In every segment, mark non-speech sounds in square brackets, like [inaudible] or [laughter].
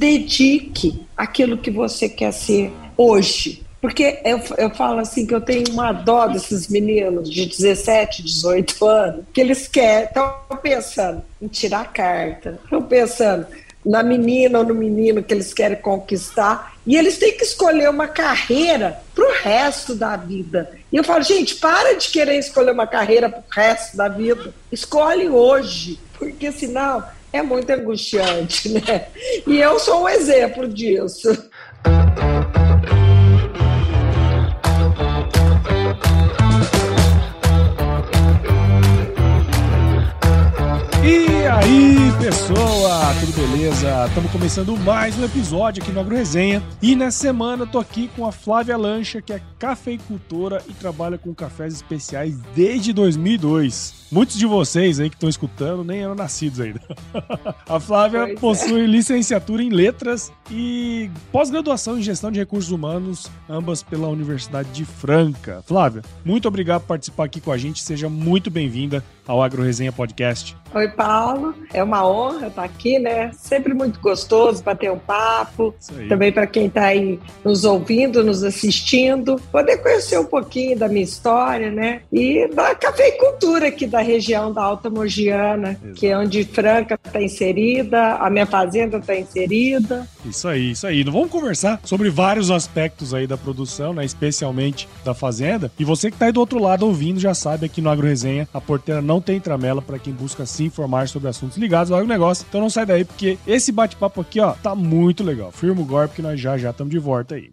dedique aquilo que você quer ser hoje. Porque eu, eu falo assim que eu tenho uma dó desses meninos de 17, 18 anos, que eles querem, estão pensando em tirar carta, estão pensando na menina ou no menino que eles querem conquistar, e eles têm que escolher uma carreira para o resto da vida. E eu falo, gente, para de querer escolher uma carreira para o resto da vida. Escolhe hoje, porque senão é muito angustiante, né? E eu sou um exemplo disso. Aí, pessoa, tudo beleza? Estamos começando mais um episódio aqui no Agro Resenha. E nessa semana eu tô aqui com a Flávia Lancha, que é cafeicultora e trabalha com cafés especiais desde 2002. Muitos de vocês aí que estão escutando nem eram nascidos ainda. [laughs] A Flávia pois é. possui é. licenciatura em letras e pós-graduação em gestão de recursos humanos, ambas pela Universidade de Franca. Flávia, muito obrigado por participar aqui com a gente. Seja muito bem-vinda ao Agro Resenha Podcast. Oi, Paulo. É uma honra estar aqui, né? Sempre muito gostoso bater um papo. Também para quem está aí nos ouvindo, nos assistindo, poder conhecer um pouquinho da minha história, né? E da cafeicultura aqui da região da Alta Mogiana, Exato. que é onde Franca está inserida, a minha fazenda está inserida. Isso aí, isso aí. Vamos conversar sobre vários aspectos aí da produção, né? Especialmente da fazenda. E você que está aí do outro lado ouvindo já sabe aqui no Agro Resenha, a porteira não tem tramela para quem busca se informar sobre assuntos ligados ao agronegócio. Então não sai daí, porque esse bate-papo aqui, ó, tá muito legal. Firma o golpe que nós já já estamos de volta aí.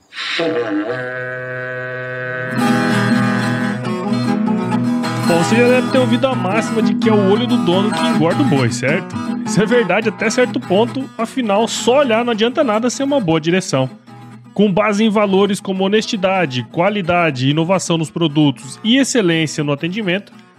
Bom, você já deve ter ouvido a máxima de que é o olho do dono que engorda o boi, certo? Isso é verdade até certo ponto, afinal, só olhar não adianta nada ser uma boa direção. Com base em valores como honestidade, qualidade, inovação nos produtos e excelência no atendimento,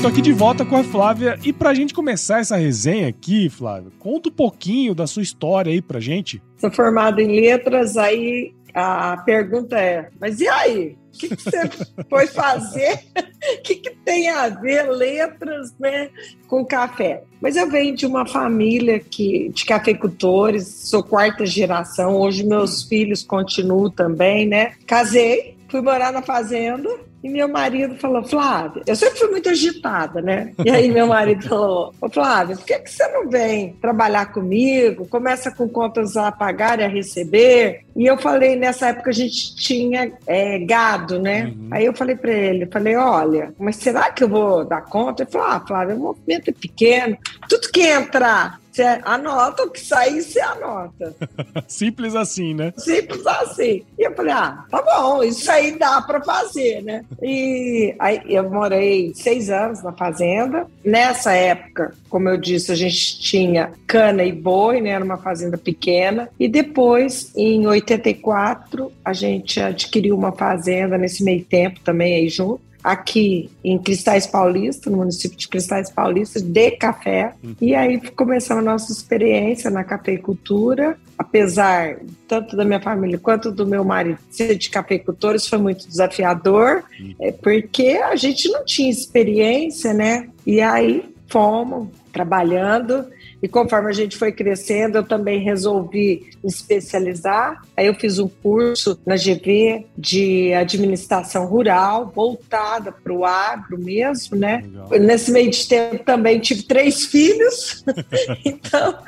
Tô aqui de volta com a Flávia e pra gente começar essa resenha aqui, Flávia, conta um pouquinho da sua história aí pra gente. Sou formada em letras, aí a pergunta é: mas e aí? O que, que você [laughs] foi fazer? O que, que tem a ver letras né, com café? Mas eu venho de uma família que, de cafeicultores, sou quarta geração, hoje meus filhos continuam também, né? Casei, fui morar na fazenda, e meu marido falou, Flávia, eu sempre fui muito agitada, né? E aí meu marido falou, Ô Flávia, por que, que você não vem trabalhar comigo? Começa com contas a pagar e a receber. E eu falei, nessa época a gente tinha é, gado, né? Uhum. Aí eu falei para ele, falei, olha, mas será que eu vou dar conta? Ele falou, ah, Flávia, o movimento é pequeno, tudo que entrar você anota o que sair, você anota. [laughs] Simples assim, né? Simples assim. E eu falei, ah, tá bom, isso aí dá para fazer, né? E aí eu morei seis anos na fazenda. Nessa época, como eu disse, a gente tinha cana e boi, né? Era uma fazenda pequena. E depois, em 84, a gente adquiriu uma fazenda nesse meio tempo também aí junto aqui em Cristais Paulista, no município de Cristais Paulista, de café. Uhum. E aí começamos a nossa experiência na cafeicultura. Apesar tanto da minha família quanto do meu marido ser de cafeicultores, foi muito desafiador, uhum. é, porque a gente não tinha experiência, né? E aí fomos trabalhando e conforme a gente foi crescendo, eu também resolvi especializar. Aí eu fiz um curso na GV de administração rural, voltada para o agro mesmo, né? Legal. Nesse meio de tempo também tive três filhos. [laughs] então,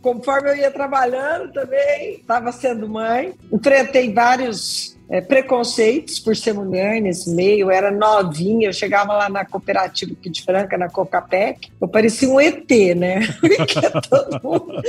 conforme eu ia trabalhando também, estava sendo mãe. Enfrentei vários é, preconceitos por ser mulher nesse meio, eu era novinha, eu chegava lá na cooperativa de Franca, na Cocapec, eu parecia um ET, né? [laughs] mundo...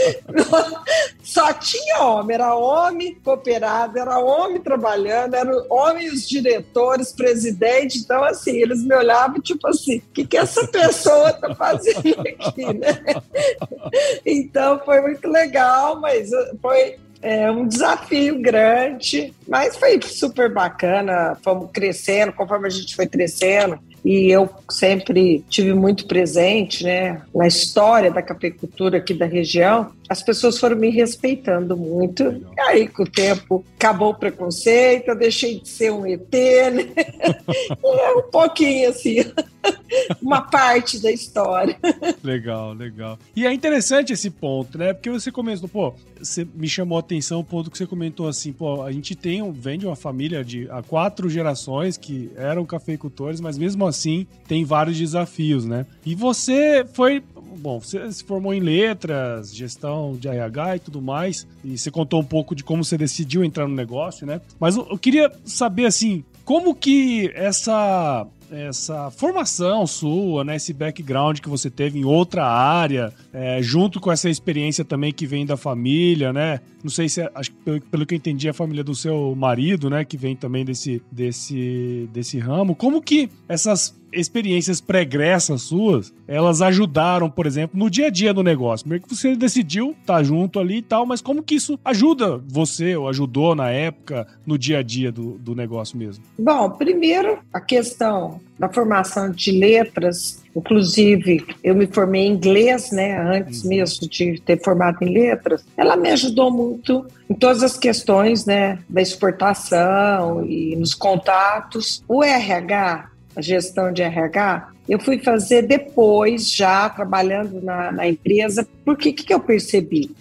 Só tinha homem, era homem cooperado, era homem trabalhando, eram homens diretores, presidente, então assim, eles me olhavam tipo assim, o que, que essa pessoa tá fazendo aqui, né? [laughs] Então foi muito legal, mas foi é um desafio grande, mas foi super bacana. Fomos crescendo, conforme a gente foi crescendo, e eu sempre tive muito presente né, na história da cafeicultura aqui da região, as pessoas foram me respeitando muito. E aí, com o tempo, acabou o preconceito, eu deixei de ser um ET, né? [laughs] É um pouquinho assim, [laughs] uma parte da história. Legal, legal. E é interessante esse ponto, né? Porque você começou, pô, você me chamou a atenção o ponto que você comentou assim, pô, a gente tem, vem de uma família de há quatro gerações que eram cafeicultores, mas mesmo assim tem vários desafios, né? E você foi bom, você se formou em letras, gestão de RH e tudo mais, e você contou um pouco de como você decidiu entrar no negócio, né? Mas eu, eu queria saber, assim, como que essa essa formação sua, né, esse background que você teve em outra área, é, junto com essa experiência também que vem da família, né? Não sei se, é, acho que pelo, pelo, que eu entendi, é a família do seu marido, né, que vem também desse, desse, desse ramo. Como que essas experiências pregressas suas, elas ajudaram, por exemplo, no dia a dia do negócio. Meio que você decidiu estar tá junto ali e tal, mas como que isso ajuda você, ou ajudou na época, no dia a dia do, do negócio mesmo? Bom, primeiro, a questão da formação de letras, inclusive eu me formei em inglês, né, antes uhum. mesmo de ter formado em letras, ela me ajudou muito em todas as questões, né, da exportação e nos contatos. O RH a gestão de RH, eu fui fazer depois, já trabalhando na, na empresa, porque o que, que eu percebi?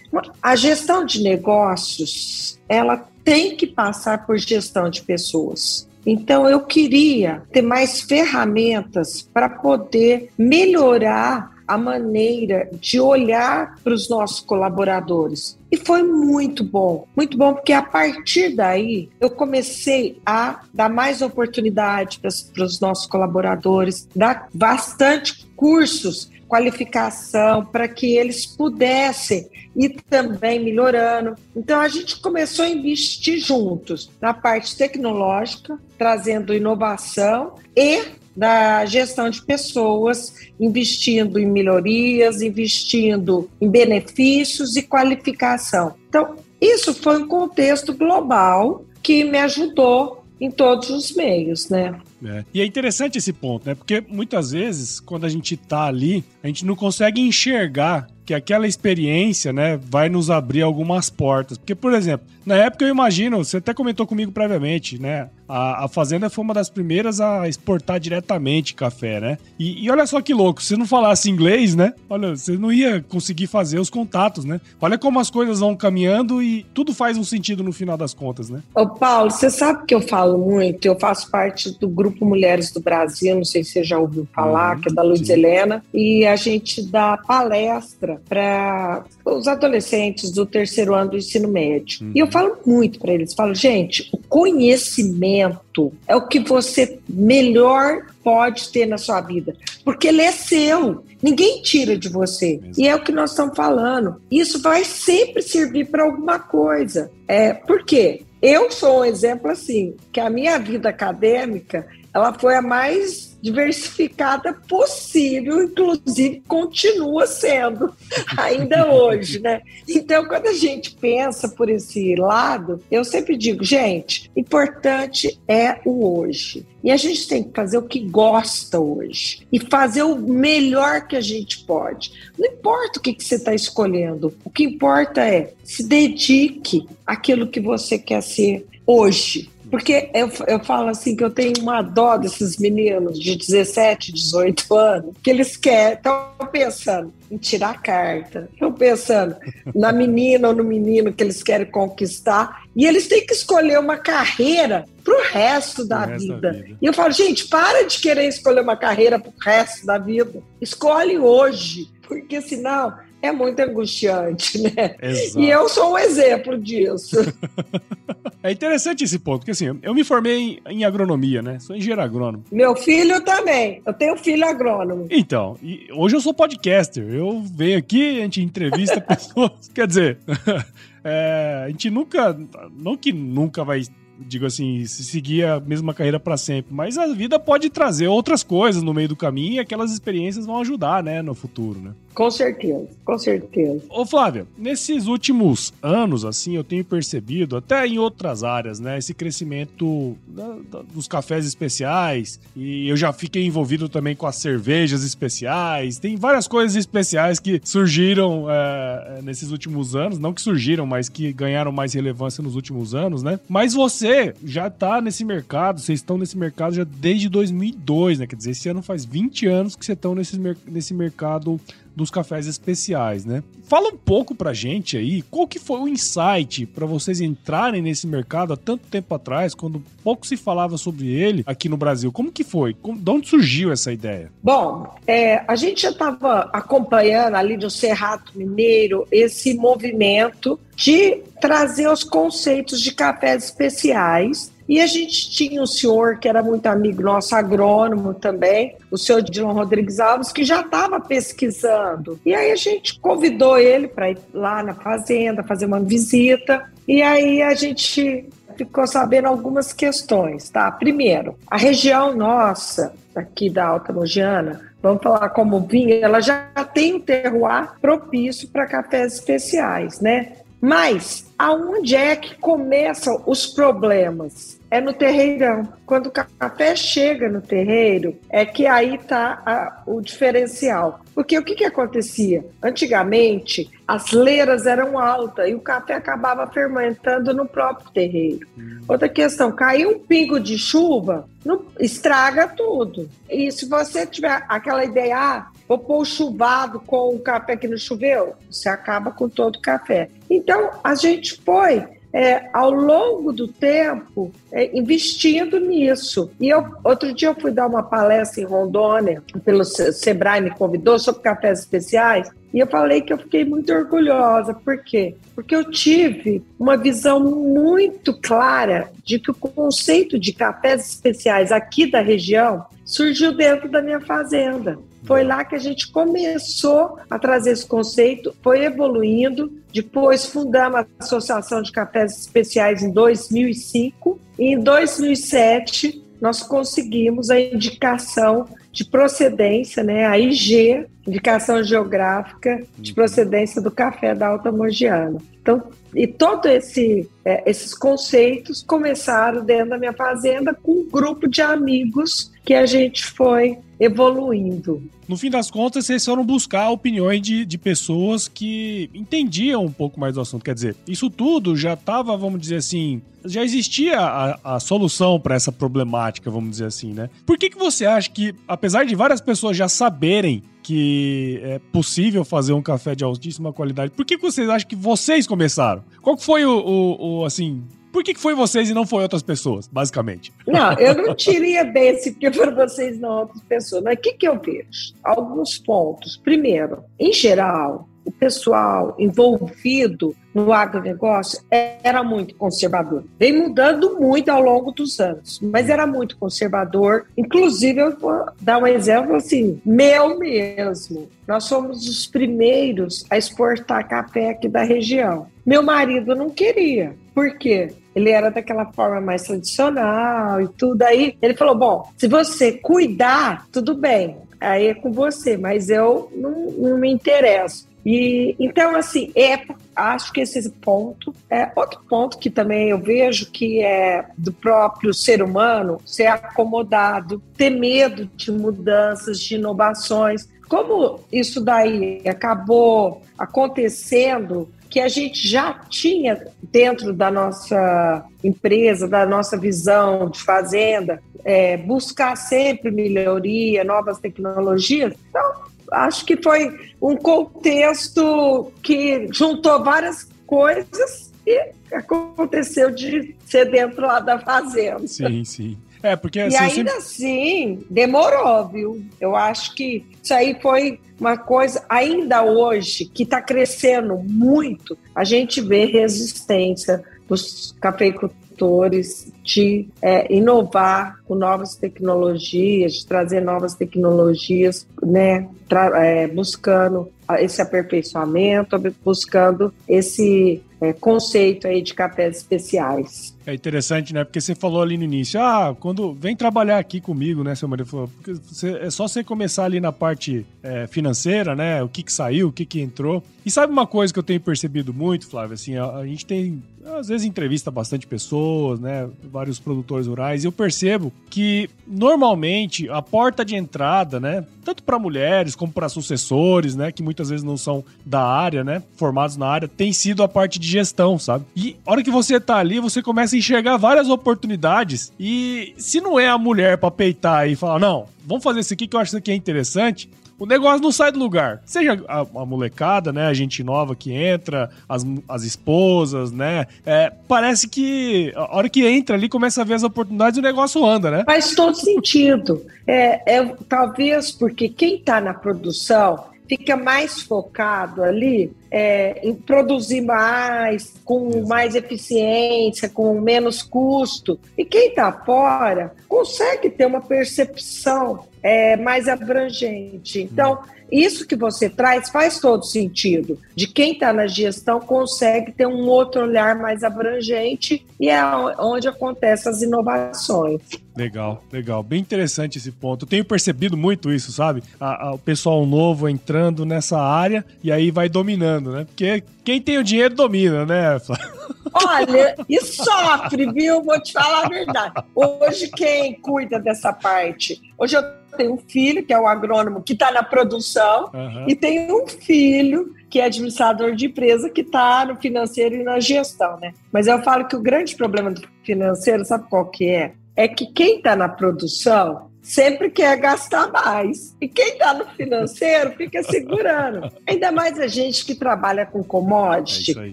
A gestão de negócios, ela tem que passar por gestão de pessoas. Então, eu queria ter mais ferramentas para poder melhorar a maneira de olhar para os nossos colaboradores. E foi muito bom, muito bom, porque a partir daí eu comecei a dar mais oportunidade para os nossos colaboradores, dar bastante cursos qualificação para que eles pudessem ir também melhorando. Então a gente começou a investir juntos na parte tecnológica, trazendo inovação e da gestão de pessoas, investindo em melhorias, investindo em benefícios e qualificação. Então, isso foi um contexto global que me ajudou em todos os meios, né? É. E é interessante esse ponto, né? Porque muitas vezes, quando a gente tá ali, a gente não consegue enxergar que aquela experiência, né, vai nos abrir algumas portas. Porque, por exemplo, na época eu imagino, você até comentou comigo previamente, né? A, a Fazenda foi uma das primeiras a exportar diretamente café, né? E, e, olha só que louco, se não falasse inglês, né? Olha, você não ia conseguir fazer os contatos, né? Olha como as coisas vão caminhando e tudo faz um sentido no final das contas, né? Ô, Paulo, você sabe que eu falo muito, eu faço parte do Grupo Mulheres do Brasil, não sei se você já ouviu falar, uhum, que é da Luiz sim. Helena, e a gente dá palestra para os adolescentes do terceiro ano do ensino médio. Uhum. E eu falo muito para eles, falo, gente, o conhecimento é o que você melhor pode ter na sua vida, porque ele é seu, ninguém tira de você. E é o que nós estamos falando. Isso vai sempre servir para alguma coisa. É, por quê? Eu sou um exemplo assim, que a minha vida acadêmica, ela foi a mais diversificada possível, inclusive continua sendo [laughs] ainda hoje, né? Então, quando a gente pensa por esse lado, eu sempre digo, gente, importante é o hoje. E a gente tem que fazer o que gosta hoje e fazer o melhor que a gente pode. Não importa o que, que você está escolhendo, o que importa é se dedique àquilo que você quer ser hoje. Porque eu, eu falo assim que eu tenho uma dó desses meninos de 17, 18 anos, que eles querem, estão pensando em tirar carta, estão pensando na menina ou no menino que eles querem conquistar, e eles têm que escolher uma carreira para o resto, da, resto vida. da vida. E eu falo, gente, para de querer escolher uma carreira para o resto da vida. Escolhe hoje, porque senão é muito angustiante, né? Exato. E eu sou um exemplo disso. [laughs] É interessante esse ponto, porque assim, eu me formei em, em agronomia, né? Sou engenheiro agrônomo. Meu filho também. Eu tenho filho agrônomo. Então, hoje eu sou podcaster. Eu venho aqui, a gente entrevista [laughs] pessoas. Quer dizer, [laughs] é, a gente nunca. Não que nunca vai digo assim, se seguir a mesma carreira para sempre. Mas a vida pode trazer outras coisas no meio do caminho e aquelas experiências vão ajudar, né, no futuro, né? Com certeza, com certeza. Ô Flávia, nesses últimos anos, assim, eu tenho percebido, até em outras áreas, né, esse crescimento da, da, dos cafés especiais, e eu já fiquei envolvido também com as cervejas especiais, tem várias coisas especiais que surgiram é, nesses últimos anos, não que surgiram, mas que ganharam mais relevância nos últimos anos, né? Mas você já tá nesse mercado, vocês estão nesse mercado já desde 2002, né? Quer dizer, esse ano faz 20 anos que vocês estão nesse, nesse mercado dos cafés especiais, né? Fala um pouco pra gente aí, qual que foi o insight para vocês entrarem nesse mercado há tanto tempo atrás, quando pouco se falava sobre ele aqui no Brasil? Como que foi? De onde surgiu essa ideia? Bom, é, a gente já estava acompanhando ali do Cerrado Mineiro esse movimento de trazer os conceitos de cafés especiais e a gente tinha um senhor que era muito amigo nosso, agrônomo também, o senhor Dilon Rodrigues Alves, que já estava pesquisando. E aí a gente convidou ele para ir lá na fazenda, fazer uma visita. E aí a gente ficou sabendo algumas questões, tá? Primeiro, a região nossa, aqui da Alta Mogiana, vamos falar como vinho, ela já tem um terroir propício para cafés especiais, né? Mas aonde é que começam os problemas? é no terreirão. Quando o café chega no terreiro, é que aí está o diferencial. Porque o que, que acontecia? Antigamente, as leiras eram altas e o café acabava fermentando no próprio terreiro. Hum. Outra questão, caiu um pingo de chuva, não, estraga tudo. E se você tiver aquela ideia, ah, vou pôr o chuvado com o café que não choveu, você acaba com todo o café. Então, a gente foi é, ao longo do tempo, é, investindo nisso. E eu, outro dia eu fui dar uma palestra em Rondônia, pelo Sebrae me convidou sobre cafés especiais, e eu falei que eu fiquei muito orgulhosa. Por quê? Porque eu tive uma visão muito clara de que o conceito de cafés especiais aqui da região surgiu dentro da minha fazenda. Foi lá que a gente começou a trazer esse conceito, foi evoluindo. Depois fundamos a Associação de Cafés Especiais em 2005 e em 2007 nós conseguimos a indicação de procedência, né, a IG, indicação geográfica de procedência do café da Alta Mogiana. Então, e todos esse, é, esses conceitos começaram dentro da minha fazenda com um grupo de amigos que a gente foi evoluindo. No fim das contas, vocês foram buscar opiniões de, de pessoas que entendiam um pouco mais do assunto. Quer dizer, isso tudo já estava, vamos dizer assim, já existia a, a solução para essa problemática, vamos dizer assim, né? Por que, que você acha que, apesar de várias pessoas já saberem que é possível fazer um café de altíssima qualidade, por que, que vocês acham que vocês começaram? Qual foi o, o, o assim, por que, que foi vocês e não foi outras pessoas, basicamente? Não, [laughs] eu não diria desse porque foram vocês e não outras pessoas. Mas o que, que eu vejo? Alguns pontos. Primeiro, em geral, o pessoal envolvido no agronegócio era muito conservador. Vem mudando muito ao longo dos anos, mas era muito conservador. Inclusive, eu vou dar um exemplo assim, meu mesmo. Nós somos os primeiros a exportar café aqui da região. Meu marido não queria. Por quê? Ele era daquela forma mais tradicional e tudo. Aí ele falou: bom, se você cuidar, tudo bem, aí é com você, mas eu não, não me interesso. E então, assim, é, acho que esse ponto é outro ponto que também eu vejo que é do próprio ser humano ser acomodado, ter medo de mudanças, de inovações. Como isso daí acabou acontecendo que a gente já tinha dentro da nossa empresa, da nossa visão de fazenda, é, buscar sempre melhoria, novas tecnologias. Então, acho que foi um contexto que juntou várias coisas e aconteceu de ser dentro lá da fazenda. Sim, sim. É, porque assim, e ainda sempre... assim, demorou, viu? Eu acho que isso aí foi uma coisa, ainda hoje, que está crescendo muito, a gente vê resistência dos cafeicultores de é, inovar com novas tecnologias, de trazer novas tecnologias, né, é, buscando esse aperfeiçoamento, buscando esse é, conceito aí de cafés especiais. É interessante, né? Porque você falou ali no início, ah, quando vem trabalhar aqui comigo, né, seu marido falou, porque você, é só você começar ali na parte é, financeira, né? O que que saiu, o que que entrou. E sabe uma coisa que eu tenho percebido muito, Flávio? Assim, a, a gente tem às vezes entrevista bastante pessoas, né? Vários produtores rurais, e eu percebo que normalmente a porta de entrada, né? Tanto para mulheres como para sucessores, né? Que muitas vezes não são da área, né? Formados na área, tem sido a parte de gestão, sabe? E a hora que você tá ali, você começa a enxergar várias oportunidades. E se não é a mulher para peitar e falar, não, vamos fazer isso aqui que eu acho que é interessante, o negócio não sai do lugar. Seja a, a, molecada, né? A gente nova que entra, as, as esposas, né? É, parece que a hora que entra ali, começa a ver as oportunidades, o negócio anda, né? Faz todo sentido. É, é talvez porque quem está na produção fica mais focado ali é, em produzir mais, com mais eficiência, com menos custo. E quem está fora consegue ter uma percepção é, mais abrangente. Então, isso que você traz faz todo sentido. De quem está na gestão consegue ter um outro olhar mais abrangente e é onde acontecem as inovações. Legal, legal. Bem interessante esse ponto. Eu tenho percebido muito isso, sabe? A, a, o pessoal novo entrando nessa área e aí vai dominando, né? Porque quem tem o dinheiro domina, né, [laughs] Olha, e sofre, viu? Vou te falar a verdade. Hoje, quem cuida dessa parte? Hoje eu tenho um filho, que é o agrônomo, que está na produção, uhum. e tenho um filho que é administrador de empresa, que está no financeiro e na gestão, né? Mas eu falo que o grande problema do financeiro, sabe qual que é? É que quem está na produção sempre quer gastar mais. E quem está no financeiro fica segurando. [laughs] Ainda mais a gente que trabalha com commodity. É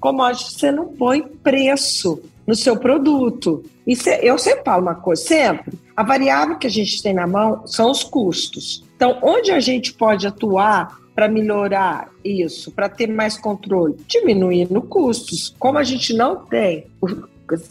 commodity você não põe preço no seu produto. E eu sempre falo uma coisa, sempre. A variável que a gente tem na mão são os custos. Então, onde a gente pode atuar para melhorar isso, para ter mais controle? Diminuindo custos. Como a gente não tem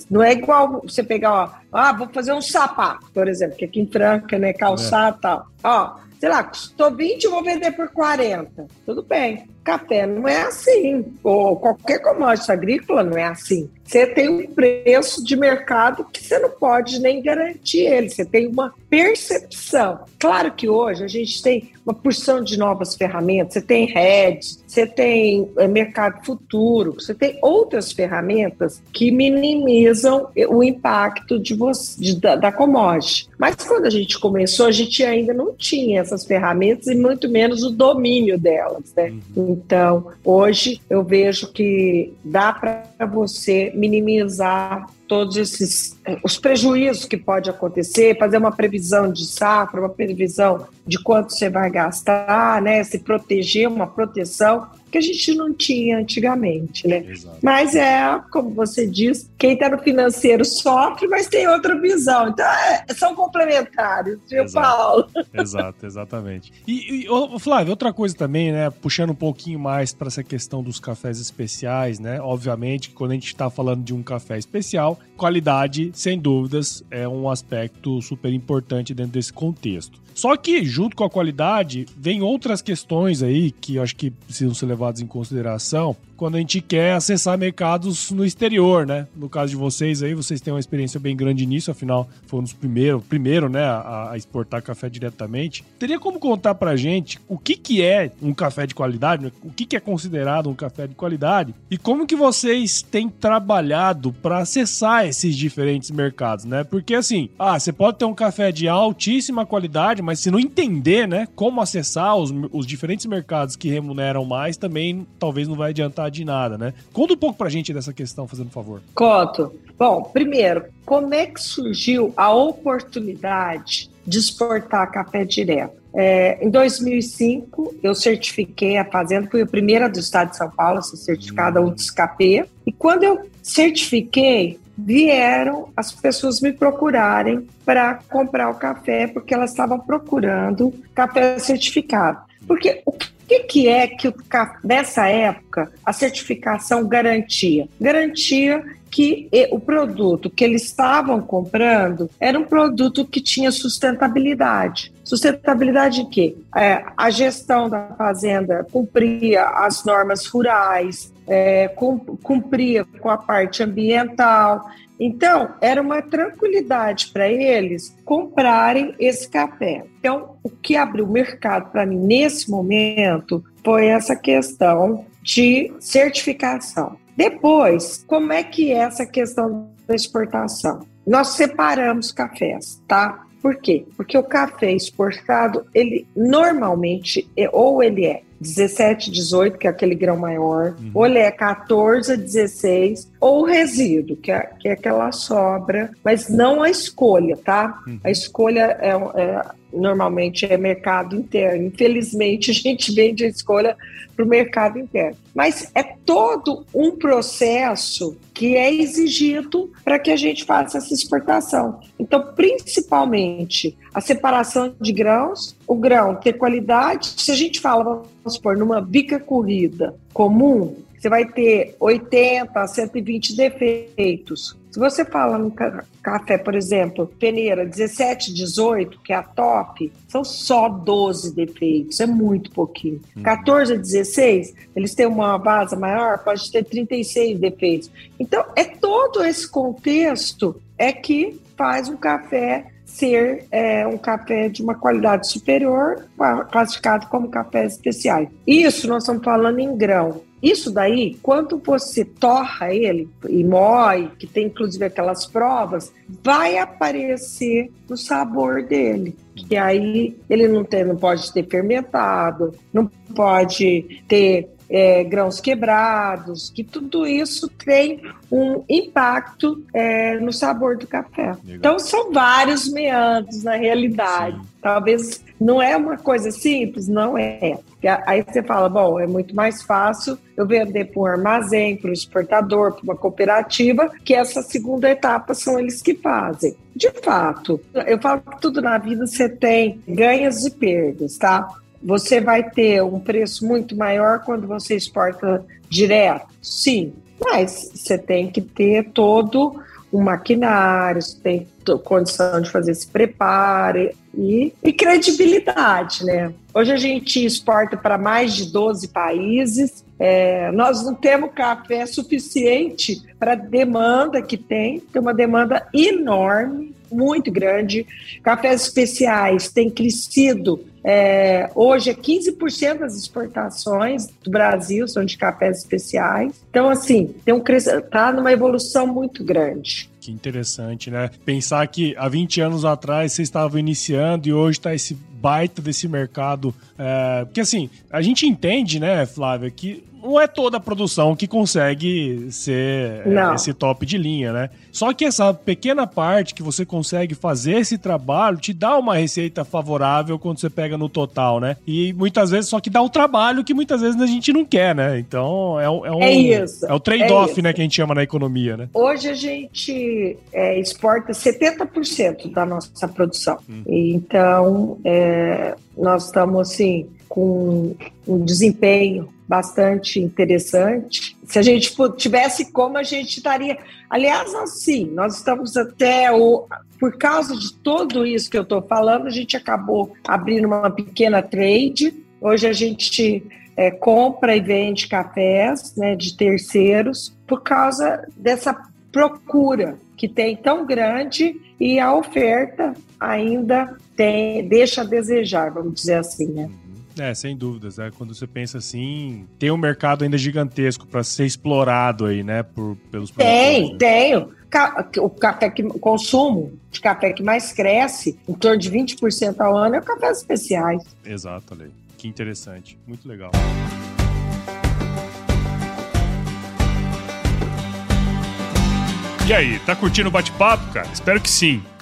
não é igual você pegar, ó, ah, vou fazer um sapato, por exemplo, que aqui em Franca, né, calçado e é. tal. Ó, sei lá, custou 20, eu vou vender por 40. Tudo bem. Café não é assim. Ou qualquer commodity agrícola não é assim. Você tem um preço de mercado que você não pode nem garantir ele. Você tem uma percepção. Claro que hoje a gente tem uma porção de novas ferramentas. Você tem redes, você tem é, mercado futuro, você tem outras ferramentas que minimizam o impacto de você, de, da, da commodity. Mas quando a gente começou, a gente ainda não tinha essas ferramentas e muito menos o domínio delas. Né? Uhum. Então, hoje eu vejo que dá para você minimizar todos esses os prejuízos que pode acontecer, fazer uma previsão de safra, uma previsão de quanto você vai gastar, né, se proteger, uma proteção que a gente não tinha antigamente, né? Exato. Mas é, como você diz, quem está no financeiro sofre, mas tem outra visão. Então, é, são complementares, viu, Exato. Paulo? [laughs] Exato, exatamente. E, e Flávio, outra coisa também, né, puxando um pouquinho mais para essa questão dos cafés especiais, né? Obviamente quando a gente está falando de um café especial, qualidade, sem dúvidas, é um aspecto super importante dentro desse contexto. Só que, junto com a qualidade, vem outras questões aí que eu acho que precisam ser levadas em consideração quando a gente quer acessar mercados no exterior, né? No caso de vocês aí, vocês têm uma experiência bem grande nisso, afinal, foram os primeiros, primeiro, né, a, a, exportar café diretamente. Teria como contar pra gente o que que é um café de qualidade, né? o que que é considerado um café de qualidade e como que vocês têm trabalhado para acessar esses diferentes mercados, né? Porque assim, ah, você pode ter um café de altíssima qualidade, mas se não entender, né, como acessar os, os diferentes mercados que remuneram mais, também talvez não vai adiantar de nada, né? Conta um pouco pra gente dessa questão, fazendo um favor. Conto. Bom, primeiro, como é que surgiu a oportunidade de exportar café direto? É, em 2005, eu certifiquei a fazenda, fui a primeira do estado de São Paulo a ser certificada hum. UTSCP. E quando eu certifiquei, vieram as pessoas me procurarem para comprar o café, porque elas estavam procurando café certificado. Porque o O que, que é que o, nessa época a certificação garantia? Garantia que o produto que eles estavam comprando era um produto que tinha sustentabilidade. Sustentabilidade em quê? É, a gestão da fazenda cumpria as normas rurais, é, cumpria com a parte ambiental. Então, era uma tranquilidade para eles comprarem esse café. Então, o que abriu o mercado para mim nesse momento foi essa questão de certificação. Depois, como é que é essa questão da exportação? Nós separamos cafés, tá? Por quê? Porque o café exportado, ele normalmente, é, ou ele é 17, 18, que é aquele grão maior, uhum. ou ele é 14, 16, ou o resíduo, que é, que é aquela sobra, mas não a escolha, tá? Uhum. A escolha é, é, normalmente é mercado interno. Infelizmente, [laughs] a gente vende a escolha para o mercado interno. Mas é todo um processo que é exigido para que a gente faça essa exportação. Então, principalmente a separação de grãos, o grão ter qualidade. Se a gente fala, vamos supor, numa bica corrida comum, você vai ter 80 a 120 defeitos. Se você fala no café, por exemplo, peneira 17, 18, que é a top, são só 12 defeitos, é muito pouquinho. 14 uhum. a 16, eles têm uma base maior, pode ter 36 defeitos. Então, é todo esse contexto é que faz um café ser é, um café de uma qualidade superior, classificado como cafés especiais. Isso nós estamos falando em grão. Isso daí, quando você torra ele e moe, que tem inclusive aquelas provas, vai aparecer no sabor dele. Que aí ele não, tem, não pode ter fermentado, não pode ter é, grãos quebrados, que tudo isso tem um impacto é, no sabor do café. Legal. Então são vários meandros na realidade. Sim. Talvez não é uma coisa simples, não é. Aí você fala, bom, é muito mais fácil eu vender para um armazém, para um exportador, para uma cooperativa, que essa segunda etapa são eles que fazem. De fato, eu falo que tudo na vida você tem ganhas e perdas, tá? Você vai ter um preço muito maior quando você exporta direto? Sim, mas você tem que ter todo o maquinário, você tem condição de fazer esse preparo e, e credibilidade, né? Hoje a gente exporta para mais de 12 países. É, nós não temos café suficiente para a demanda que tem, tem uma demanda enorme, muito grande. Cafés especiais têm crescido é, hoje é 15% das exportações do Brasil são de cafés especiais. Então, assim, tem um está numa evolução muito grande. Que interessante, né? Pensar que há 20 anos atrás você estava iniciando e hoje está esse baita desse mercado. É, porque assim, a gente entende, né, Flávia, que não é toda a produção que consegue ser é, esse top de linha, né? Só que essa pequena parte que você consegue fazer esse trabalho te dá uma receita favorável quando você pega no total, né? E muitas vezes só que dá o trabalho que muitas vezes a gente não quer, né? Então é, um, é um é isso. É o trade-off, é né, que a gente chama na economia, né? Hoje a gente é, exporta 70% da nossa produção. Hum. Então é, nós estamos assim com um desempenho bastante interessante. Se a gente tivesse como, a gente estaria. Aliás, assim, nós estamos até o. Por causa de tudo isso que eu estou falando, a gente acabou abrindo uma pequena trade. Hoje a gente é, compra e vende cafés né, de terceiros por causa dessa procura que tem tão grande e a oferta ainda tem, deixa a desejar, vamos dizer assim, né? É, sem dúvidas. Né? Quando você pensa assim, tem um mercado ainda gigantesco para ser explorado aí, né? Por, pelos Tem, tenho. O café que o consumo de café que mais cresce, em torno de 20% ao ano, é o café especiais. Exato, Ale. Que interessante. Muito legal. E aí, tá curtindo o bate-papo, cara? Espero que sim.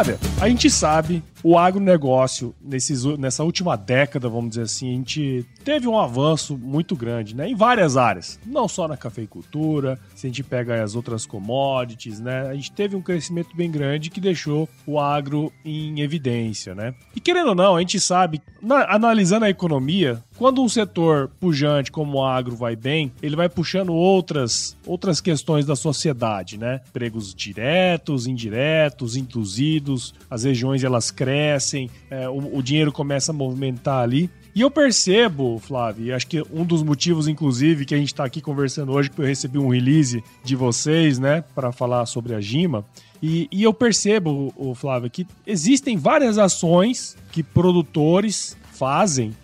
Flávia, a gente sabe o agronegócio, nesses, nessa última década, vamos dizer assim, a gente teve um avanço muito grande, né? Em várias áreas. Não só na cafeicultura, se a gente pega as outras commodities, né? A gente teve um crescimento bem grande que deixou o agro em evidência, né? E querendo ou não, a gente sabe, na, analisando a economia, quando um setor pujante como o agro vai bem, ele vai puxando outras, outras questões da sociedade, né? Empregos diretos, indiretos, induzidos, as regiões elas crescem é, o, o dinheiro começa a movimentar ali. E eu percebo, Flávio, e acho que um dos motivos, inclusive, que a gente está aqui conversando hoje, que eu recebi um release de vocês, né, para falar sobre a Gima. E, e eu percebo, Flávio, que existem várias ações que produtores fazem,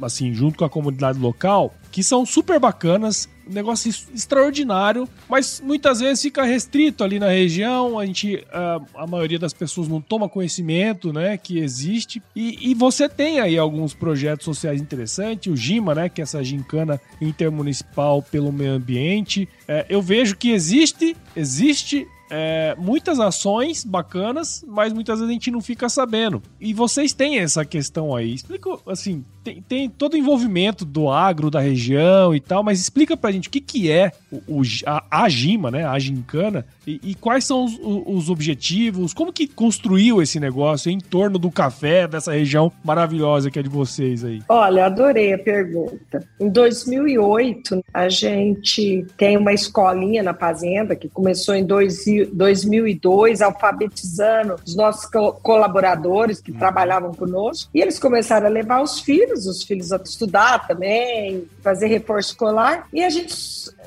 assim, junto com a comunidade local, que são super bacanas um negócio extraordinário, mas muitas vezes fica restrito ali na região, a gente, a, a maioria das pessoas não toma conhecimento, né, que existe, e, e, você tem aí alguns projetos sociais interessantes, o GIMA, né, que é essa gincana intermunicipal pelo meio ambiente, é, eu vejo que existe, existe é, muitas ações bacanas, mas muitas vezes a gente não fica sabendo. E vocês têm essa questão aí. Explica, assim, tem, tem todo o envolvimento do agro, da região e tal, mas explica pra gente o que, que é o, o a, a Gima, né? A gincana, e, e quais são os, os, objetivos, como que construiu esse negócio em torno do café, dessa região maravilhosa que é de vocês aí? Olha, adorei a pergunta. Em 2008, a gente tem uma escolinha na fazenda que começou em dois, 2002, alfabetizando os nossos colaboradores que hum. trabalhavam conosco, e eles começaram a levar os filhos filhos, os filhos a estudar também, fazer reforço escolar, e a gente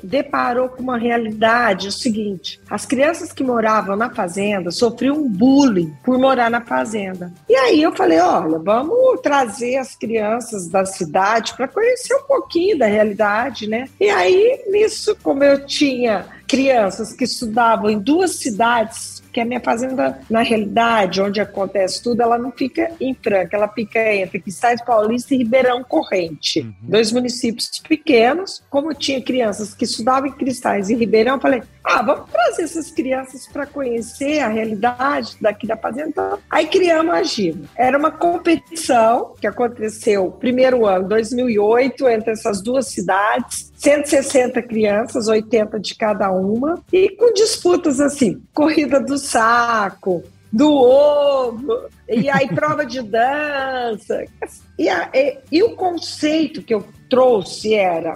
deparou com uma realidade o seguinte: as crianças que moravam na fazenda sofriam um bullying por morar na fazenda. E aí eu falei: olha, vamos trazer as crianças da cidade para conhecer um pouquinho da realidade, né? E aí, nisso, como eu tinha crianças que estudavam em duas cidades porque a minha fazenda, na realidade, onde acontece tudo, ela não fica em Franca, ela fica entre Cristais Paulista e Ribeirão Corrente. Uhum. Dois municípios pequenos. Como tinha crianças que estudavam em Cristais e Ribeirão, eu falei, ah, vamos trazer essas crianças para conhecer a realidade daqui da fazenda. Aí criamos a GIMA. Era uma competição que aconteceu primeiro ano, 2008, entre essas duas cidades. 160 crianças, 80 de cada uma, e com disputas assim, corrida do saco, do ovo, e aí [laughs] prova de dança. E, a, e, e, o conceito que eu trouxe era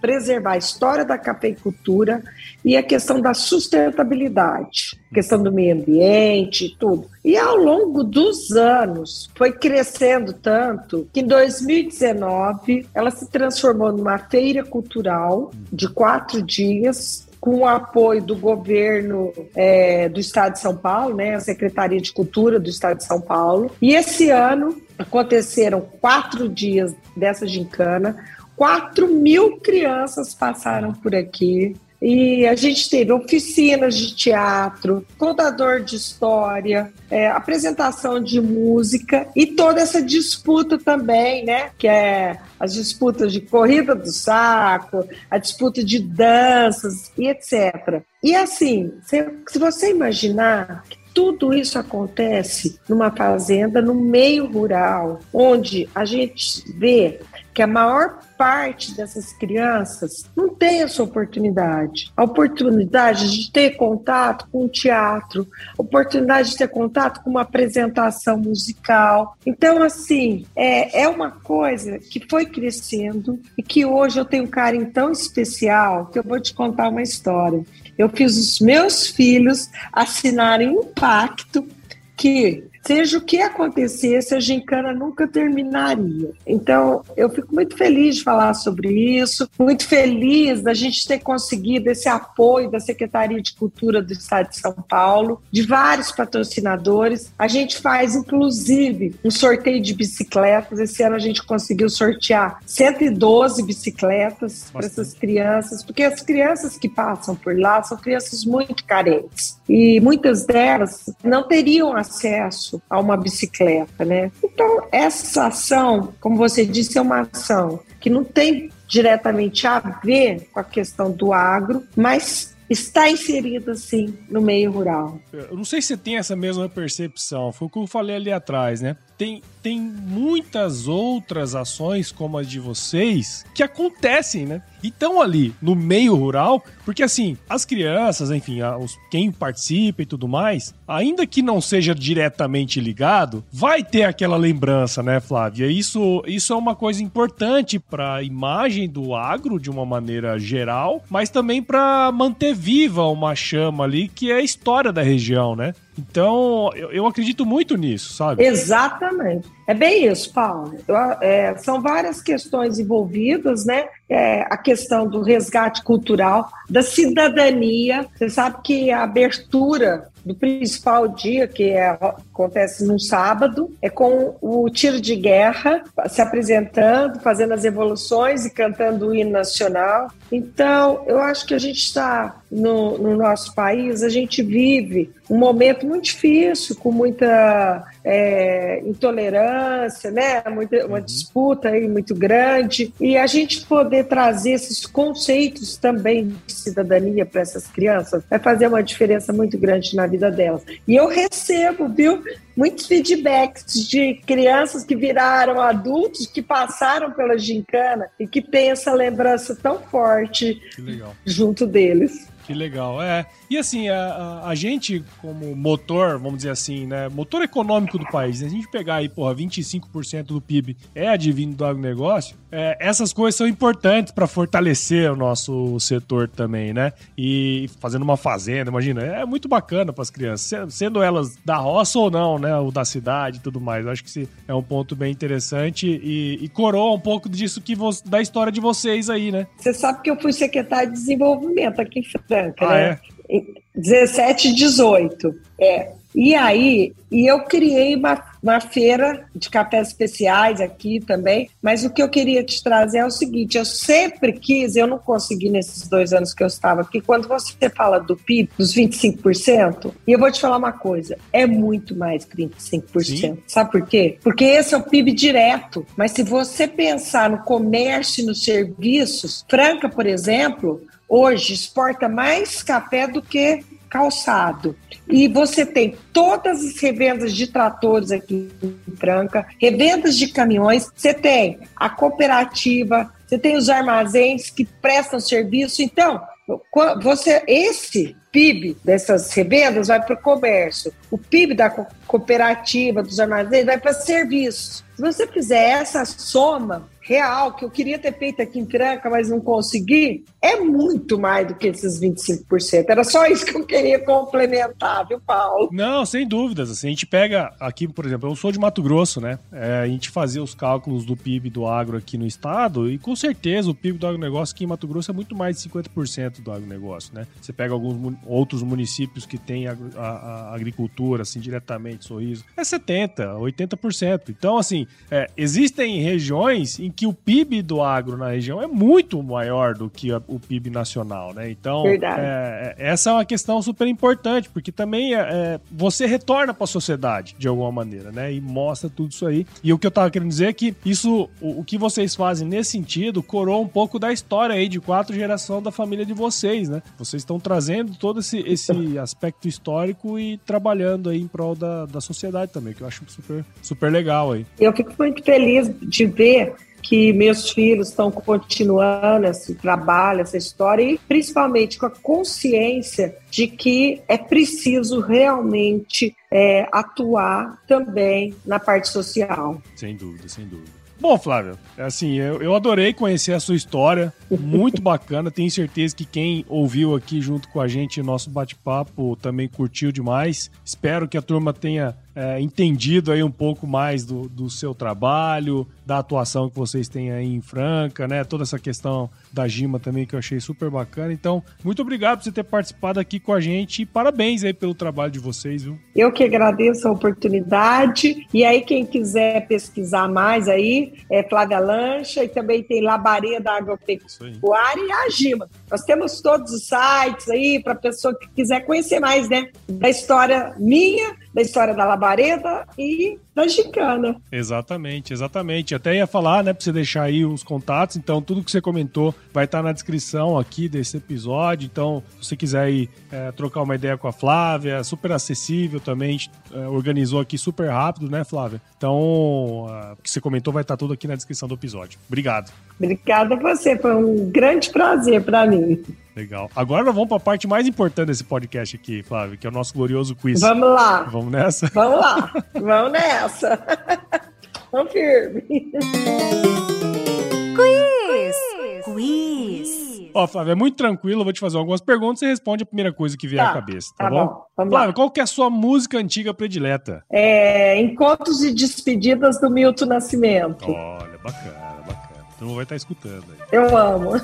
preservar a história da cafeicultura e a questão da sustentabilidade, questão do meio ambiente, tudo. E ao longo dos anos foi crescendo tanto que em 2019 ela se transformou numa feira cultural de quatro dias com o apoio do governo é, do Estado de São Paulo, né, a Secretaria de Cultura do Estado de São Paulo. E esse ano aconteceram quatro dias dessa gincana, 4 mil crianças passaram por aqui. E a gente teve oficinas de teatro, contador de história, é, apresentação de música e toda essa disputa também, né? Que é as disputas de corrida do saco, a disputa de danças e etc. E assim, se, se você imaginar tudo isso acontece numa fazenda, no meio rural, onde a gente vê que a maior parte dessas crianças não tem essa oportunidade. A oportunidade de ter contato com o teatro, oportunidade de ter contato com uma apresentação musical. Então, assim, é, é uma coisa que foi crescendo e que hoje eu tenho um carinho tão especial que eu vou te contar uma história. Eu fiz os meus filhos assinarem um pacto que seja o que acontecesse, a gincana nunca terminaria. Então, eu fico muito feliz de falar sobre isso, muito feliz da gente ter conseguido esse apoio da Secretaria de Cultura do Estado de São Paulo, de vários patrocinadores. A gente faz, inclusive, um sorteio de bicicletas. Esse ano a gente conseguiu sortear 112 bicicletas para essas crianças, porque as crianças que passam por lá são crianças muito carentes e muitas delas não teriam acesso a uma bicicleta, né? Então, essa ação, como você disse, é uma ação que não tem diretamente a ver com a questão do agro, mas está inserida sim no meio rural. Eu não sei se tem essa mesma percepção, foi o que eu falei ali atrás, né? Tem, tem muitas outras ações como as de vocês que acontecem, né? E estão ali no meio rural, porque assim, as crianças, enfim, os, quem participa e tudo mais, ainda que não seja diretamente ligado, vai ter aquela lembrança, né, Flávia? Isso, isso é uma coisa importante para a imagem do agro de uma maneira geral, mas também para manter viva uma chama ali que é a história da região, né? Então, eu, eu, acredito muito nisso, sabe? Exatamente. É bem isso, Paulo. Eu, é, são várias questões envolvidas, né? É, a questão do resgate cultural, da cidadania. Você sabe que a abertura do principal dia, que é, acontece num sábado, é com o tiro de guerra se apresentando, fazendo as evoluções e cantando o hino nacional. Então, eu acho que a gente está no, no nosso país, a gente vive um momento muito difícil, com muita é, intolerância, né? Muita, uma uhum. disputa aí muito grande. E a gente poder trazer esses conceitos também de cidadania para essas crianças vai fazer uma diferença muito grande na vida delas. E eu recebo, viu? Muitos feedbacks de crianças que viraram adultos, que passaram pela gincana e que têm essa lembrança tão forte junto deles. Que legal, é. E assim, a, a, gente, como motor, vamos dizer assim, né? Motor econômico do país, né? a gente pegar aí, porra, 25% do PIB é advindo do agronegócio, é, essas coisas são importantes para fortalecer o nosso setor também, né? E fazendo uma fazenda, imagina, é muito bacana para as crianças, sendo elas da roça ou não, né? Ou da cidade e tudo mais. Eu acho que esse é um ponto bem interessante e, e coroa um pouco disso que da história de vocês aí, né? Você sabe que eu fui secretário de desenvolvimento aqui em Franca, ah, né? É? 17 e 18. É. E aí, e eu criei uma, uma feira de cafés especiais aqui também, mas o que eu queria te trazer é o seguinte: eu sempre quis, eu não consegui nesses dois anos que eu estava aqui, quando você fala do PIB, dos 25%, e eu vou te falar uma coisa: é muito mais que 25%. Sim. Sabe por quê? Porque esse é o PIB direto, mas se você pensar no comércio e nos serviços, Franca, por exemplo, hoje exporta mais café do que calçado. E você tem todas as revendas de tratores aqui em Franca, revendas de caminhões, você tem a cooperativa, você tem os armazéns que prestam serviço. Então, você esse PIB dessas revendas vai para o comércio, o PIB da cooperativa, dos armazéns, vai para serviços. Se você fizer essa soma, real que eu queria ter feito aqui em Franca, mas não consegui, é muito mais do que esses 25%. Era só isso que eu queria complementar, viu, Paulo? Não, sem dúvidas. Assim, a gente pega aqui, por exemplo, eu sou de Mato Grosso, né? É, a gente fazia os cálculos do PIB do agro aqui no estado e com certeza o PIB do agronegócio aqui em Mato Grosso é muito mais de 50% do agronegócio, né? Você pega alguns outros municípios que têm a, a, a agricultura, assim, diretamente sorriso, é 70%, 80%. Então, assim, é, existem regiões em que o PIB do agro na região é muito maior do que a, o PIB nacional, né? Então, é, é, essa é uma questão super importante, porque também é, é você retorna para a sociedade de alguma maneira, né? E mostra tudo isso aí. E o que eu tava querendo dizer é que isso, o, o que vocês fazem nesse sentido, coroa um pouco da história aí de quatro gerações da família de vocês, né? Vocês estão trazendo todo esse, esse aspecto histórico e trabalhando aí em prol da, da sociedade também, que eu acho super, super legal aí. Eu fico muito feliz de ver que meus filhos estão continuando esse trabalho, essa história, e principalmente com a consciência de que é preciso realmente é, atuar também na parte social. Sem dúvida, sem dúvida. Bom, Flávio, é assim, eu, eu adorei conhecer a sua história, muito [laughs] bacana. Tenho certeza que quem ouviu aqui junto com a gente nosso bate-papo também curtiu demais. Espero que a turma tenha é, entendido aí um pouco mais do, do seu trabalho, da atuação que vocês têm aí em Franca, né? Toda essa questão da Gima também que eu achei super bacana. Então, muito obrigado por você ter participado aqui com a gente e parabéns aí pelo trabalho de vocês, viu? Eu que agradeço a oportunidade. E aí, quem quiser pesquisar mais aí, é Flávia Lancha e também tem Labareda Agropecuária e a Gima. Nós temos todos os sites aí para pessoa que quiser conhecer mais, né? Da história minha, da história da Labareda e da Chicana. Exatamente, exatamente. Até ia falar, né, para você deixar aí os contatos. Então, tudo que você comentou vai estar na descrição aqui desse episódio. Então, se você quiser aí é, trocar uma ideia com a Flávia, super acessível também, é, organizou aqui super rápido, né, Flávia? Então, o que você comentou vai estar tudo aqui na descrição do episódio. Obrigado. Obrigada a você, foi um grande prazer para mim. Legal. Agora nós vamos para a parte mais importante desse podcast aqui, Flávio, que é o nosso glorioso quiz. Vamos lá. Vamos nessa? Vamos lá. vamos nessa. [laughs] Vamos firme. Quiz. Quiz. Ó, Flávio, é muito tranquilo, eu vou te fazer algumas perguntas e responde a primeira coisa que vier tá, à cabeça, tá, tá bom? bom? Flávio, lá. qual que é a sua música antiga predileta? É Encontros e Despedidas do Milton Nascimento. Olha, bacana, bacana. Então vai estar escutando aí. Eu amo.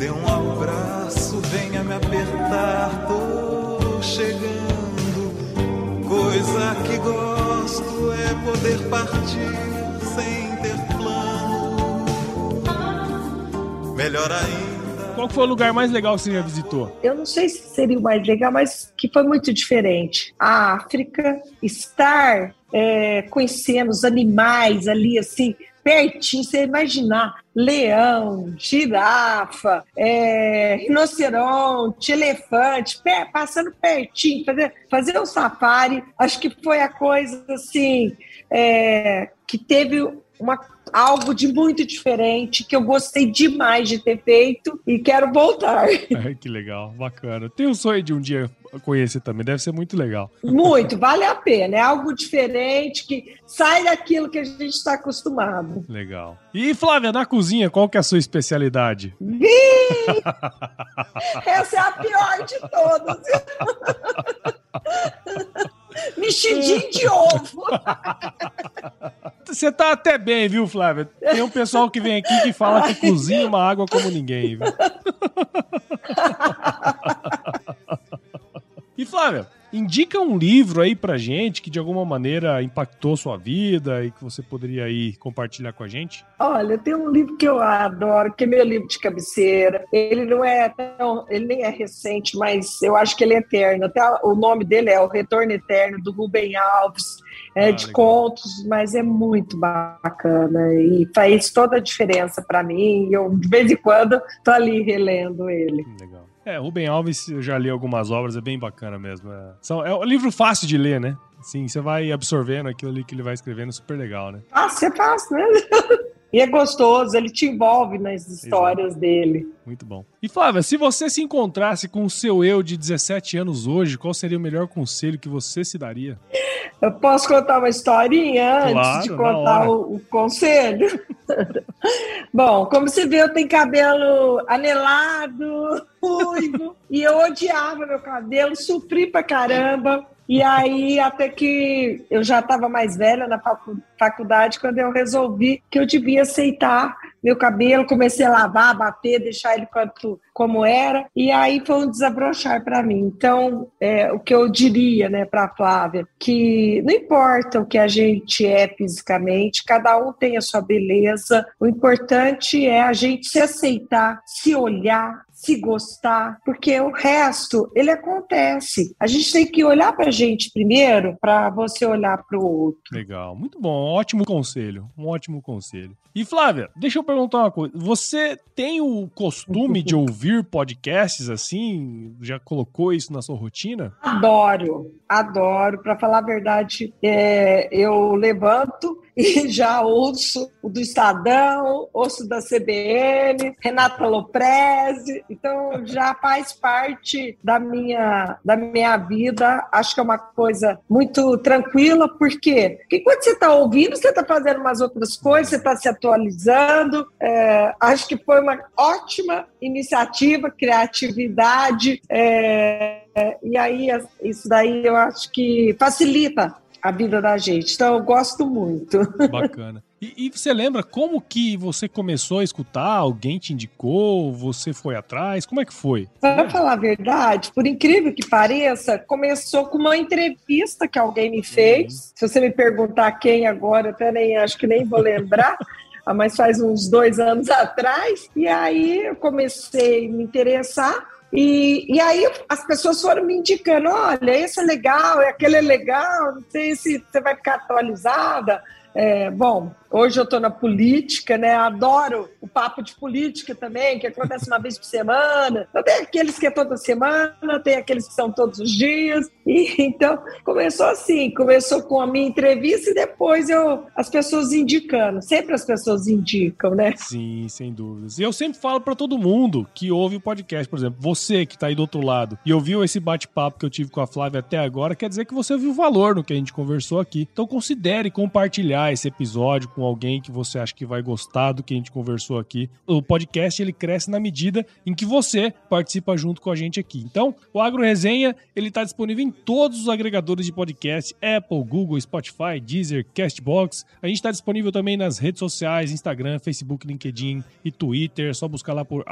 Dê um abraço, venha me apertar, tô chegando. Coisa que gosto é poder partir sem ter plano. Melhor ainda. Qual foi o lugar mais legal que você já visitou? Eu não sei se seria o mais legal, mas que foi muito diferente. A África, estar é, conhecendo os animais ali, assim, pertinho, você imaginar leão, girafa, é, rinoceronte, elefante, passando pertinho, fazer, fazer um safari, acho que foi a coisa assim é, que teve uma algo de muito diferente que eu gostei demais de ter feito e quero voltar. [laughs] que legal, bacana. Tenho um sonho de um dia conhecer também, deve ser muito legal. Muito, vale a pena. É algo diferente que sai daquilo que a gente está acostumado. Legal. E Flávia, na cozinha, qual que é a sua especialidade? Essa é a pior de todas. [laughs] Mexidinho de ovo. Você tá até bem, viu, Flávia? Tem um pessoal que vem aqui que fala que cozinha uma água como ninguém, viu? [laughs] E Flávia, indica um livro aí pra gente que de alguma maneira impactou sua vida e que você poderia aí compartilhar com a gente. Olha, tem um livro que eu adoro, que é meu livro de cabeceira. Ele não é tão, ele nem é recente, mas eu acho que ele é eterno. Até o nome dele é O Retorno Eterno do Rubem Alves. É ah, de legal. contos, mas é muito bacana e faz toda a diferença para mim. Eu de vez em quando tô ali relendo ele. Legal. É, Rubem Alves, eu já li algumas obras, é bem bacana mesmo. É, são, é um livro fácil de ler, né? Sim, você vai absorvendo aquilo ali que ele vai escrevendo, super legal, né? Fácil, é fácil, né? [laughs] E é gostoso, ele te envolve nas histórias Exato. dele. Muito bom. E Flávia, se você se encontrasse com o seu eu de 17 anos hoje, qual seria o melhor conselho que você se daria? Eu posso contar uma historinha antes claro, de contar o, o, conselho? [laughs] bom, como você vê, eu tenho cabelo anelado, [laughs] ruivo, e eu odiava meu cabelo, sofri pra caramba. E aí, até que eu já estava mais velha na faculdade, quando eu resolvi que eu devia aceitar meu cabelo, comecei a lavar, bater, deixar ele quanto, como era, e aí foi um desabrochar para mim. Então, é, o que eu diria né, para a Flávia, que não importa o que a gente é fisicamente, cada um tem a sua beleza, o importante é a gente se aceitar, se olhar, se gostar, porque o resto ele acontece. A gente tem que olhar para a gente primeiro, para você olhar para o outro. Legal, muito bom, ótimo conselho, um ótimo conselho. E Flávia, deixa eu perguntar uma coisa. Você tem o costume de ouvir podcasts assim? Já colocou isso na sua rotina? Adoro, adoro. Para falar a verdade, é, eu levanto [laughs] e já ouço o do Estadão, ouço da CBN, Renata Loprese, então já faz parte da minha, da minha vida. Acho que é uma coisa muito tranquila, por quê? Porque quando você está ouvindo, você está fazendo umas outras coisas, você está se atualizando. É, acho que foi uma ótima iniciativa, criatividade, é, e aí isso daí eu acho que facilita a vida da gente. Então eu gosto muito. [laughs] Bacana. E, e, você lembra como que você começou a escutar? Alguém te indicou? Você foi atrás? Como é que foi? Para falar a verdade, por incrível que pareça, começou com uma entrevista que alguém me fez. Uhum. Se você me perguntar quem agora, até nem acho que nem vou lembrar. [laughs] mas faz uns dois anos atrás. E aí eu comecei a me interessar e, e aí as pessoas foram me indicando: olha, esse é legal, aquele é legal, não sei se você vai ficar atualizada. É, bom, Hoje eu estou na política, né? Adoro o papo de política também, que acontece uma vez por semana. Tem aqueles que é toda semana, tem aqueles que são todos os dias. E, então, começou assim: começou com a minha entrevista e depois eu, as pessoas indicando. Sempre as pessoas indicam, né? Sim, sem dúvidas. E eu sempre falo para todo mundo que ouve o podcast, por exemplo, você que está aí do outro lado e ouviu esse bate-papo que eu tive com a Flávia até agora, quer dizer que você viu valor no que a gente conversou aqui. Então, considere compartilhar esse episódio com com alguém que você acha que vai gostar do que a gente conversou aqui. O podcast ele cresce na medida em que você participa junto com a gente aqui. Então, o Agro Resenha ele está disponível em todos os agregadores de podcast: Apple, Google, Spotify, Deezer, Castbox. A gente está disponível também nas redes sociais: Instagram, Facebook, LinkedIn e Twitter. É só buscar lá por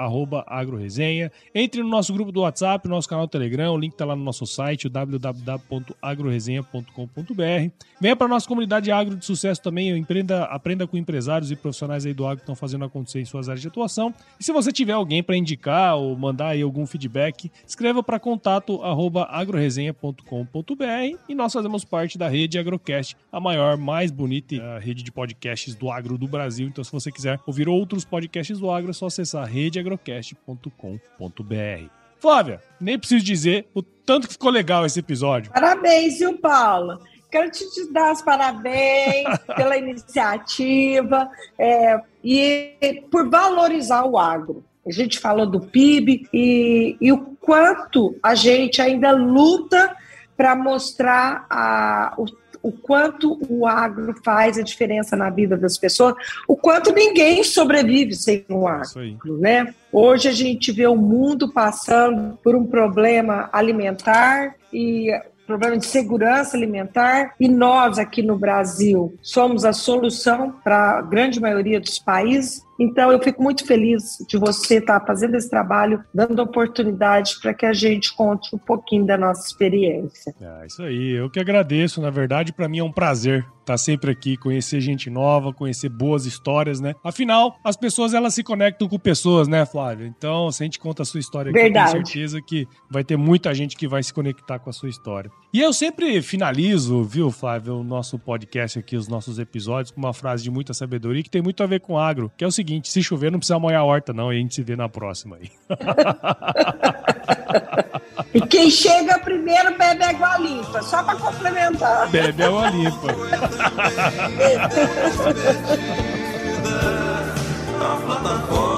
@agroresenha. Entre no nosso grupo do WhatsApp, no nosso canal Telegram. O link está lá no nosso site, www.agroresenha.com.br. Venha para nossa comunidade agro de sucesso também. Empreenda aprenda com empresários e profissionais aí do agro que estão fazendo acontecer em suas áreas de atuação. E se você tiver alguém para indicar ou mandar aí algum feedback, escreva para contato agroresenha.com.br e nós fazemos parte da rede Agrocast, a maior, mais bonita uh, rede de podcasts do agro do Brasil. Então, se você quiser ouvir outros podcasts do agro, é só acessar redeagrocast.com.br. Flávia, nem preciso dizer o tanto que ficou legal esse episódio. Parabéns, viu, Paula? Quero te dar os parabéns [laughs] pela iniciativa é, e por valorizar o agro. A gente falou do PIB e, e o quanto a gente ainda luta para mostrar a, o, o quanto o agro faz a diferença na vida das pessoas, o quanto ninguém sobrevive sem o agro, né? Hoje a gente vê o mundo passando por um problema alimentar e problema de segurança alimentar e nós aqui no Brasil somos a solução para a grande maioria dos países. Então, eu fico muito feliz de você estar fazendo esse trabalho, dando oportunidade para que a gente conte um pouquinho da nossa experiência. É isso aí, eu que agradeço. Na verdade, para mim é um prazer estar sempre aqui, conhecer gente nova, conhecer boas histórias, né? Afinal, as pessoas elas se conectam com pessoas, né, Flávia? Então, se a gente conta a sua história aqui, Verdade. tenho certeza que vai ter muita gente que vai se conectar com a sua história. E eu sempre finalizo, viu, Flávia, o nosso podcast aqui, os nossos episódios, com uma frase de muita sabedoria que tem muito a ver com agro, que é o seguinte seguinte: se chover, não precisa molhar a horta, não. E a gente se vê na próxima aí. [laughs] e quem chega primeiro bebe água limpa, só para complementar. Bebe água limpa. a plataforma [laughs]